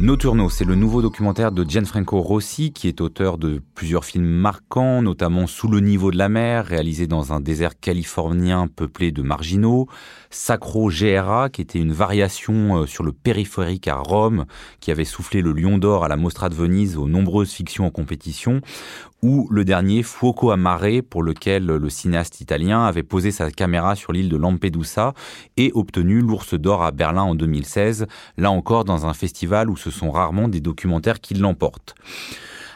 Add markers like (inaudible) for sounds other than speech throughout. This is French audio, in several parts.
Nocturno, c'est le nouveau documentaire de Gianfranco Rossi, qui est auteur de plusieurs films marquants, notamment Sous le niveau de la mer, réalisé dans un désert californien peuplé de marginaux, Sacro GRA, qui était une variation euh, sur le périphérique à Rome, qui avait soufflé le lion d'or à la Mostra de Venise aux nombreuses fictions en compétition, ou le dernier Fuoco a Mare, pour lequel le cinéaste italien avait posé sa caméra sur l'île de Lampedusa et obtenu l'ours d'or à Berlin en 2016, là encore dans un festival où ce sont rarement des documentaires qui l'emportent.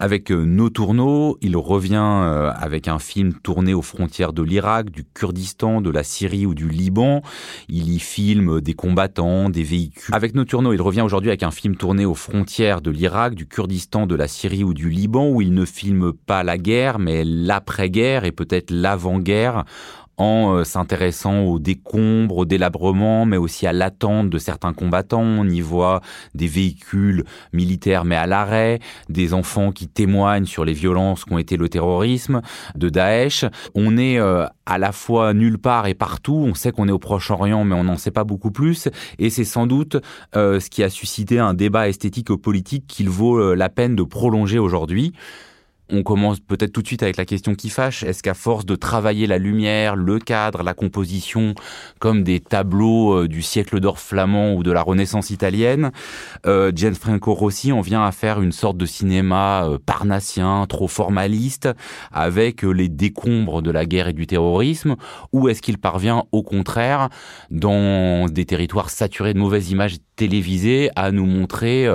Avec euh, Nos Tourneaux, il revient euh, avec un film tourné aux frontières de l'Irak, du Kurdistan, de la Syrie ou du Liban. Il y filme des combattants, des véhicules. Avec Nos Tourneaux, il revient aujourd'hui avec un film tourné aux frontières de l'Irak, du Kurdistan, de la Syrie ou du Liban, où il ne filme pas la guerre, mais l'après-guerre et peut-être l'avant-guerre en euh, s'intéressant aux décombres, au délabrement, mais aussi à l'attente de certains combattants. On y voit des véhicules militaires mais à l'arrêt, des enfants qui témoignent sur les violences qu'ont été le terrorisme de Daesh. On est euh, à la fois nulle part et partout. On sait qu'on est au Proche-Orient, mais on n'en sait pas beaucoup plus. Et c'est sans doute euh, ce qui a suscité un débat esthétique politique qu'il vaut la peine de prolonger aujourd'hui. On commence peut-être tout de suite avec la question qui fâche. Est-ce qu'à force de travailler la lumière, le cadre, la composition, comme des tableaux euh, du siècle d'or flamand ou de la Renaissance italienne, euh, Gianfranco Rossi en vient à faire une sorte de cinéma euh, parnassien, trop formaliste, avec les décombres de la guerre et du terrorisme, ou est-ce qu'il parvient au contraire, dans des territoires saturés de mauvaises images télévisées, à nous montrer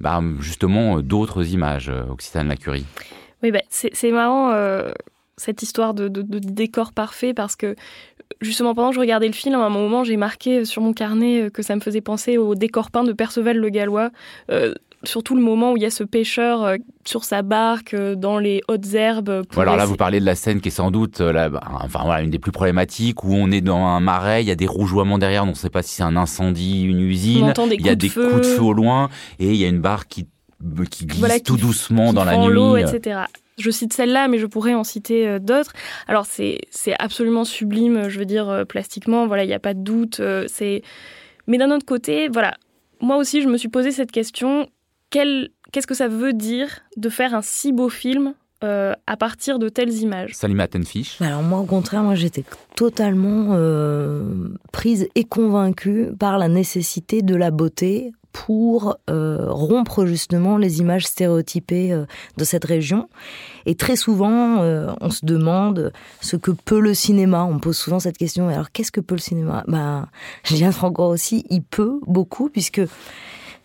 bah, justement d'autres images, Occitane Lacurie oui, bah, c'est marrant euh, cette histoire de, décor parfait parce que justement pendant que je regardais le film, à un moment j'ai marqué sur mon carnet euh, que ça me faisait penser au décor peint de Perceval le Gallois. Euh, surtout le moment où il y a ce pêcheur sur sa barque dans les hautes herbes. alors là, vous parlez de la scène qui est sans doute bah, enfin, voilà, une des plus problématiques, où on est dans un marais, il y a des rougeoiements derrière, on ne sait pas si c'est un incendie, une usine, il y a des coups de feu au loin, et il y a une barque qui qui glisse tout doucement dans la nuit. etc. Je cite celle-là, mais je pourrais en citer euh, d'autres. Alors c'est absolument sublime, je veux dire euh, plastiquement. Voilà, il n'y a pas de doute. Euh, c'est mais d'un autre côté, voilà, moi aussi je me suis posé cette question. Qu'est-ce que ça veut dire de faire un si beau film à partir de telles images? Salima Tenfish. Alors moi au contraire, moi j'étais totalement prise et convaincue par la nécessité de la beauté pour euh, rompre justement les images stéréotypées euh, de cette région. Et très souvent, euh, on se demande ce que peut le cinéma. On pose souvent cette question. Alors, qu'est-ce que peut le cinéma? Ben, Julien Franco aussi, il peut beaucoup puisque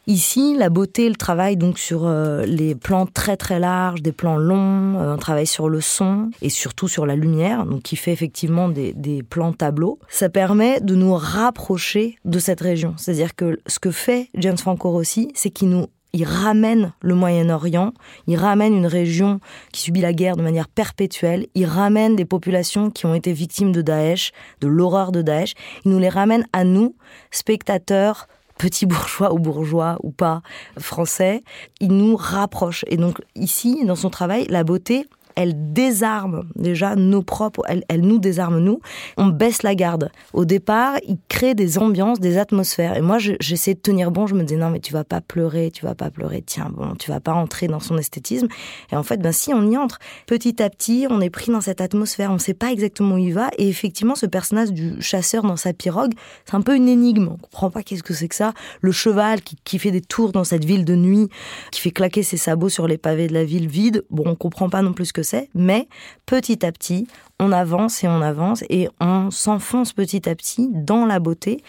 Ici, la beauté, le travail donc sur euh, les plans très très larges, des plans longs, euh, un travail sur le son et surtout sur la lumière, donc qui fait effectivement des, plans tableaux. Ça permet de nous rapprocher de cette région. C'est-à-dire que ce que fait James Franco Rossi, c'est qu'il nous il ramène le Moyen-Orient, il ramène une région qui subit la guerre de manière perpétuelle, il ramène des populations qui ont été victimes de Daesh, de l'horreur de Daesh, il nous les ramène à nous, spectateurs, petit bourgeois ou bourgeois ou pas français, il nous rapproche. Et donc ici, dans son travail, la beauté, elle désarme déjà nos propres, elle, nous désarme nous. On baisse la garde. Au départ, il crée des ambiances, des atmosphères. Et moi, j'essaie de tenir bon. Je me disais non, mais tu vas pas pleurer, tu vas pas pleurer. Tiens, bon, tu vas pas entrer dans son esthétisme. Et en fait, ben si, on y entre. Petit à petit, on est pris dans cette atmosphère. On sait pas exactement où il va. Et effectivement, ce personnage du chasseur dans sa pirogue, c'est un peu une énigme. On comprend pas qu'est-ce que c'est que ça. Le cheval qui, qui fait des tours dans cette ville de nuit, qui fait claquer ses sabots sur les pavés de la ville vide. Bon, on comprend pas non plus ce que mais petit à petit, on avance et on avance et on s'enfonce petit à petit dans la beauté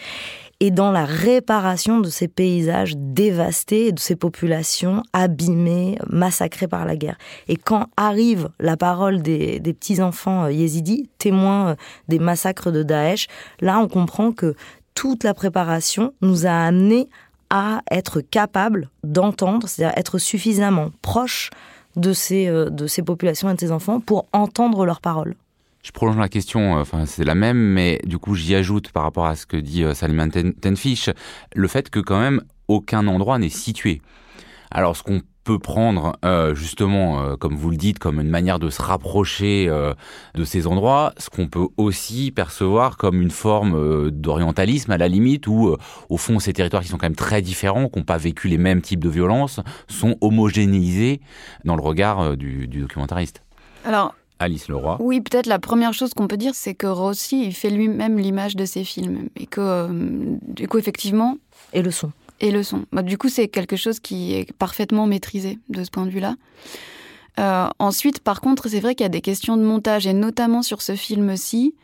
et dans la réparation de ces paysages dévastés de ces populations abîmées, massacrées par la guerre. Et quand arrive la parole des, petits-enfants euh, yézidis, témoins euh, des massacres de Daesh, là on comprend que toute la préparation nous a amené à être capable d'entendre, c'est-à-dire être suffisamment proche de ces, euh, de ces populations et de ces enfants pour entendre leurs paroles. Je prolonge la question, euh, enfin c'est la même, mais du coup j'y ajoute par rapport à ce que dit euh, Salman Tenfish, le fait que quand même aucun endroit n'est situé. Alors ce qu'on peut prendre euh, justement, euh, comme vous le dites, comme une manière de se rapprocher euh, de ces endroits, ce qu'on peut aussi percevoir comme une forme d'orientalisme à la limite, où au fond ces territoires qui sont quand même très différents, qui n'ont pas vécu les mêmes types de violences, sont homogénéisés dans le regard du, du documentariste. Alors, Alice Leroy. Oui, peut-être la première chose qu'on peut dire, c'est que Rossi, il fait lui-même l'image de ses films. Et que, du coup, effectivement. Et le son et le son. Bah, du coup, c'est quelque chose qui est parfaitement maîtrisé de ce point de vue-là. Euh, ensuite, par contre, c'est vrai qu'il y a des questions de montage, et notamment sur ce film-ci,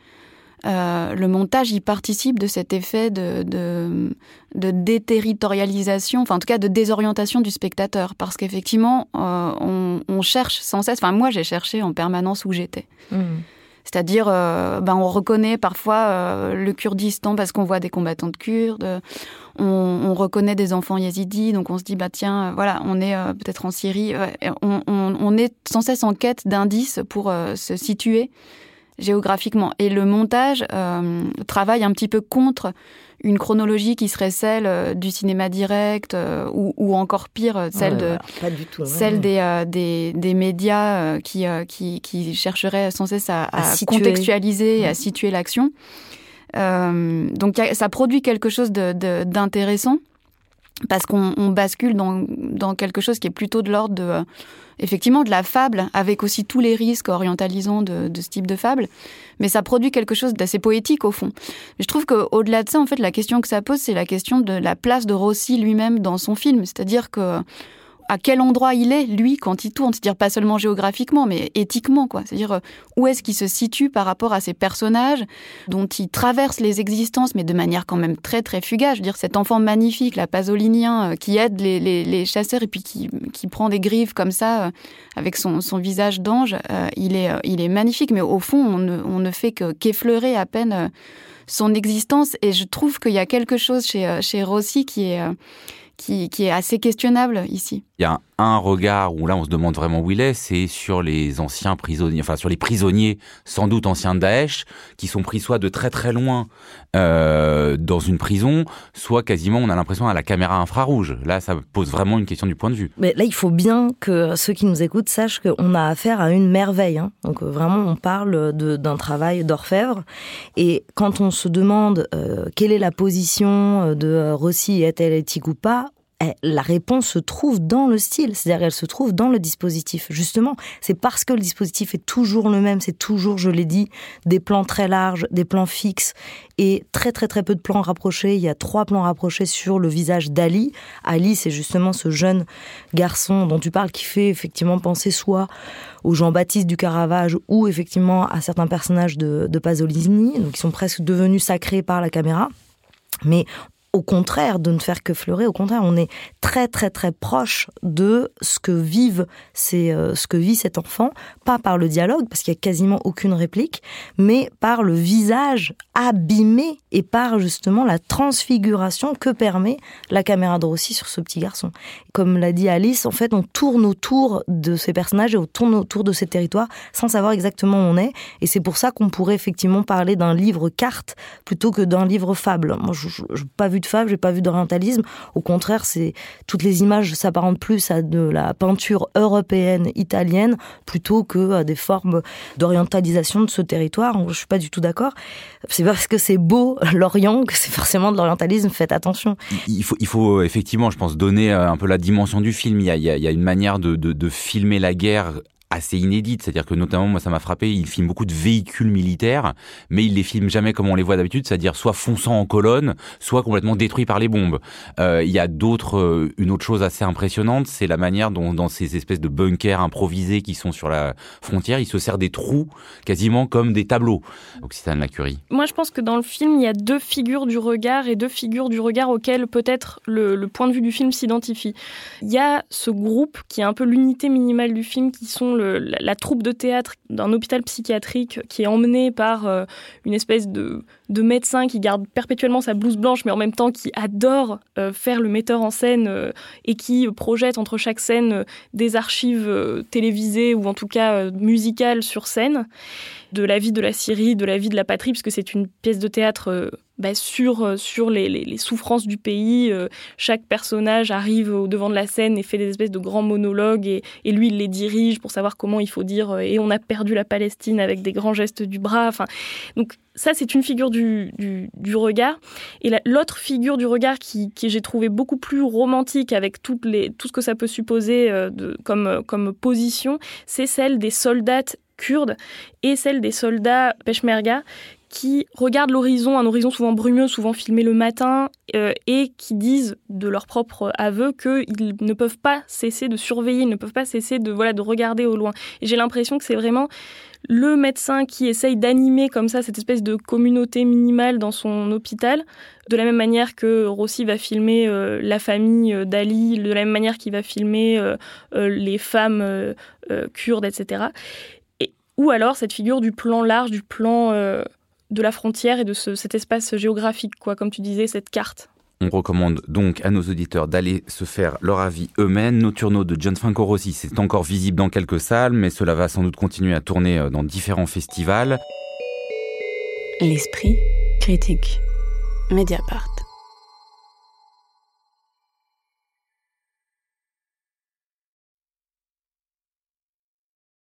euh, le montage y participe de cet effet de, déterritorialisation, enfin en tout cas de désorientation du spectateur, parce qu'effectivement, euh, on, on, cherche sans cesse, enfin moi j'ai cherché en permanence où j'étais. Mmh. C'est-à-dire, euh, ben, on reconnaît parfois euh, le Kurdistan parce qu'on voit des combattants de Kurdes. On, reconnaît des enfants yézidis, donc on se dit, bah tiens, euh, voilà, on est peut-être en Syrie. On, est sans cesse en quête d'indices pour se situer géographiquement. Et le montage travaille un petit peu contre une chronologie qui serait celle euh, du cinéma direct euh, ou, encore pire, euh, celle, de, celle des, des, des, médias qui, qui, qui, chercheraient sans cesse à, contextualiser et à situer l'action. donc ça produit quelque chose d'intéressant parce qu'on bascule dans, dans, quelque chose qui est plutôt de l'ordre de effectivement de la fable, avec aussi tous les risques orientalisants de, de ce type de fable, mais ça produit quelque chose d'assez poétique au fond. Je trouve qu'au-delà de ça, en fait, la question que ça pose, c'est la question de la place de Rossi lui-même dans son film, c'est-à-dire que à quel endroit il est, lui, quand il tourne. C'est-à-dire pas seulement géographiquement, mais éthiquement, quoi. C'est-à-dire euh, où est-ce qu'il se situe par rapport à ces personnages dont il traverse les existences, mais de manière quand même très, très fugace. Je veux dire, cet enfant magnifique, la pasolinien, euh, qui aide les, les, chasseurs et puis qui, qui, prend des griffes comme ça, euh, avec son, son visage d'ange, il, est, il est magnifique, mais au fond, on ne, on ne fait que qu'effleurer à peine son existence. Et je trouve qu'il y a quelque chose chez, chez Rossi qui est qui, est assez questionnable ici. Il y a un regard où là on se demande vraiment où il est, c'est sur les anciens prisonniers, enfin sur les prisonniers sans doute anciens de Daesh, qui sont pris soit de très très loin euh, dans une prison, soit quasiment on a l'impression à la caméra infrarouge. Là ça pose vraiment une question du point de vue. Mais là il faut bien que ceux qui nous écoutent sachent qu'on a affaire à une merveille. Hein. Donc vraiment on parle d'un travail d'orfèvre. Et quand on se demande euh, quelle est la position de Rossi, est-elle éthique ou pas, la réponse se trouve dans le style, c'est-à-dire elle se trouve dans le dispositif. Justement, c'est parce que le dispositif est toujours le même, c'est toujours, je l'ai dit, des plans très larges, des plans fixes et très très très peu de plans rapprochés. Il y a trois plans rapprochés sur le visage d'Ali. Ali, c'est justement ce jeune garçon dont tu parles qui fait effectivement penser soit au Jean-Baptiste du Caravage ou effectivement à certains personnages de, de Pasolini, donc qui sont presque devenus sacrés par la caméra. Mais au contraire de ne faire que fleurer, au contraire, on est très très très proche de ce que euh, ce que vit cet enfant, pas par le dialogue parce qu'il y a quasiment aucune réplique, mais par le visage abîmé et par justement la transfiguration que permet la caméra de Rossi sur ce petit garçon. Comme l'a dit Alice, en fait, on tourne autour de ces personnages et on tourne autour de ces territoires sans savoir exactement où on est, et c'est pour ça qu'on pourrait effectivement parler d'un livre carte plutôt que d'un livre fable. Moi, je pas vu de fable, j'ai pas vu d'orientalisme. Au contraire, c'est toutes les images s'apparentent plus à de la peinture européenne, italienne, plutôt que à des formes d'orientalisation de ce territoire. Je suis pas du tout d'accord. C'est parce que c'est beau (laughs) l'Orient que c'est forcément de l'orientalisme. Faites attention. Il faut, il faut effectivement, je pense, donner euh, un peu la dimension du film. Il y a, une manière de, de filmer la guerre assez inédite, c'est-à-dire que notamment moi ça m'a frappé, il filme beaucoup de véhicules militaires, mais il les filme jamais comme on les voit d'habitude, c'est-à-dire soit fonçant en colonne, soit complètement détruits par les bombes. Euh, il y a d'autres, euh, une autre chose assez impressionnante, c'est la manière dont dans ces espèces de bunkers improvisés qui sont sur la frontière, il se sert des trous quasiment comme des tableaux. Occitane Lacurie. Moi je pense que dans le film il y a deux figures du regard et deux figures du regard auxquelles peut-être le, le point de vue du film s'identifie. Il y a ce groupe qui est un peu l'unité minimale du film qui sont la, troupe de théâtre d'un hôpital psychiatrique qui est emmenée par euh, une espèce de, de médecin qui garde perpétuellement sa blouse blanche, mais en même temps qui adore euh, faire le metteur en scène euh, et qui projette entre chaque scène des archives télévisées ou en tout cas musicales sur scène de la vie de la Syrie, de la vie de la patrie, puisque c'est une pièce de théâtre euh, bah, sur, euh, sur les, souffrances du pays. Euh, chaque personnage arrive au devant de la scène et fait des espèces de grands monologues, et, lui, il les dirige pour savoir comment il faut dire et on a perdu la Palestine avec des grands gestes du bras. Enfin, donc ça, c'est une figure du, du, regard. Et l'autre figure du regard qui, qui j'ai trouvé beaucoup plus romantique avec toutes les, tout ce que ça peut supposer de, comme, comme position, c'est celle des soldats kurdes et celle des soldats peshmerga qui regardent l'horizon, un horizon souvent brumeux, souvent filmé le matin, euh, et qui disent de leur propre aveu qu'ils ne peuvent pas cesser de surveiller, ils ne peuvent pas cesser de, voilà, de regarder au loin. Et j'ai l'impression que c'est vraiment le médecin qui essaye d'animer comme ça cette espèce de communauté minimale dans son hôpital, de la même manière que Rossi va filmer euh, la famille euh, d'Ali, de la même manière qu'il va filmer les femmes kurdes, etc ou alors cette figure du plan large, du plan de la frontière et de cet espace géographique, quoi, comme tu disais, cette carte. On recommande donc à nos auditeurs d'aller se faire leur avis eux-mêmes. Nocturno de Gianfranco Rossi, c'est encore visible dans quelques salles, mais cela va sans doute continuer à tourner euh, dans différents festivals. L'esprit critique. Mediapart.